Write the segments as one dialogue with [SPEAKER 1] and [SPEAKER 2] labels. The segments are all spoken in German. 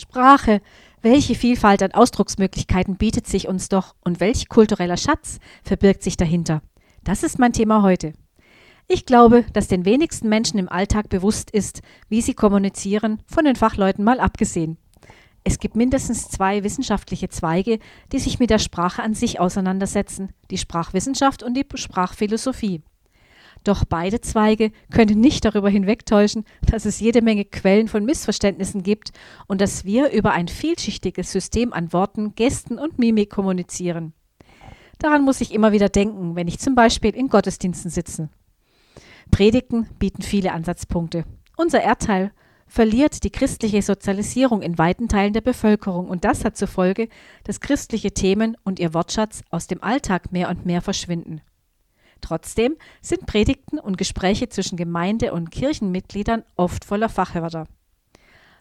[SPEAKER 1] Sprache, welche Vielfalt an Ausdrucksmöglichkeiten bietet sich uns doch und welch kultureller Schatz verbirgt sich dahinter? Das ist mein Thema heute. Ich glaube, dass den wenigsten Menschen im Alltag bewusst ist, wie sie kommunizieren, von den Fachleuten mal abgesehen. Es gibt mindestens zwei wissenschaftliche Zweige, die sich mit der Sprache an sich auseinandersetzen, die Sprachwissenschaft und die Sprachphilosophie. Doch beide Zweige können nicht darüber hinwegtäuschen, dass es jede Menge Quellen von Missverständnissen gibt und dass wir über ein vielschichtiges System an Worten, Gesten und Mimik kommunizieren. Daran muss ich immer wieder denken, wenn ich zum Beispiel in Gottesdiensten sitze. Predigten bieten viele Ansatzpunkte. Unser Erdteil verliert die christliche Sozialisierung in weiten Teilen der Bevölkerung und das hat zur Folge, dass christliche Themen und ihr Wortschatz aus dem Alltag mehr und mehr verschwinden. Trotzdem sind Predigten und Gespräche zwischen Gemeinde- und Kirchenmitgliedern oft voller Fachwörter.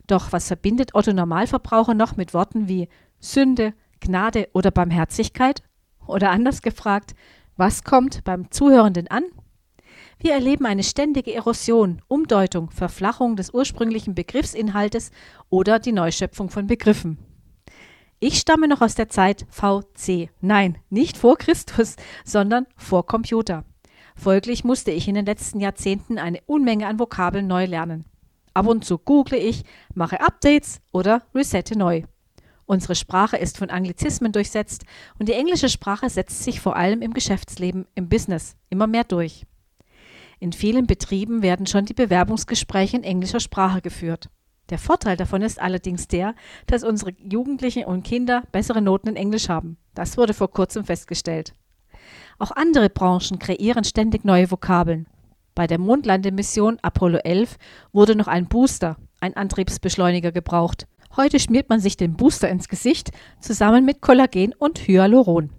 [SPEAKER 1] Doch was verbindet Otto Normalverbraucher noch mit Worten wie Sünde, Gnade oder Barmherzigkeit? Oder anders gefragt, was kommt beim Zuhörenden an? Wir erleben eine ständige Erosion, Umdeutung, Verflachung des ursprünglichen Begriffsinhaltes oder die Neuschöpfung von Begriffen. Ich stamme noch aus der Zeit VC. Nein, nicht vor Christus, sondern vor Computer. Folglich musste ich in den letzten Jahrzehnten eine Unmenge an Vokabeln neu lernen. Ab und zu google ich, mache Updates oder resette neu. Unsere Sprache ist von Anglizismen durchsetzt und die englische Sprache setzt sich vor allem im Geschäftsleben, im Business immer mehr durch. In vielen Betrieben werden schon die Bewerbungsgespräche in englischer Sprache geführt. Der Vorteil davon ist allerdings der, dass unsere Jugendlichen und Kinder bessere Noten in Englisch haben. Das wurde vor kurzem festgestellt. Auch andere Branchen kreieren ständig neue Vokabeln. Bei der Mondlandemission Apollo 11 wurde noch ein Booster, ein Antriebsbeschleuniger gebraucht. Heute schmiert man sich den Booster ins Gesicht zusammen mit Kollagen und Hyaluron.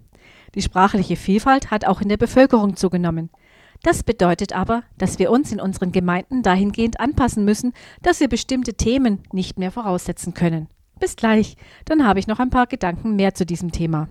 [SPEAKER 1] Die sprachliche Vielfalt hat auch in der Bevölkerung zugenommen. Das bedeutet aber, dass wir uns in unseren Gemeinden dahingehend anpassen müssen, dass wir bestimmte Themen nicht mehr voraussetzen können. Bis gleich, dann habe ich noch ein paar Gedanken mehr zu diesem Thema.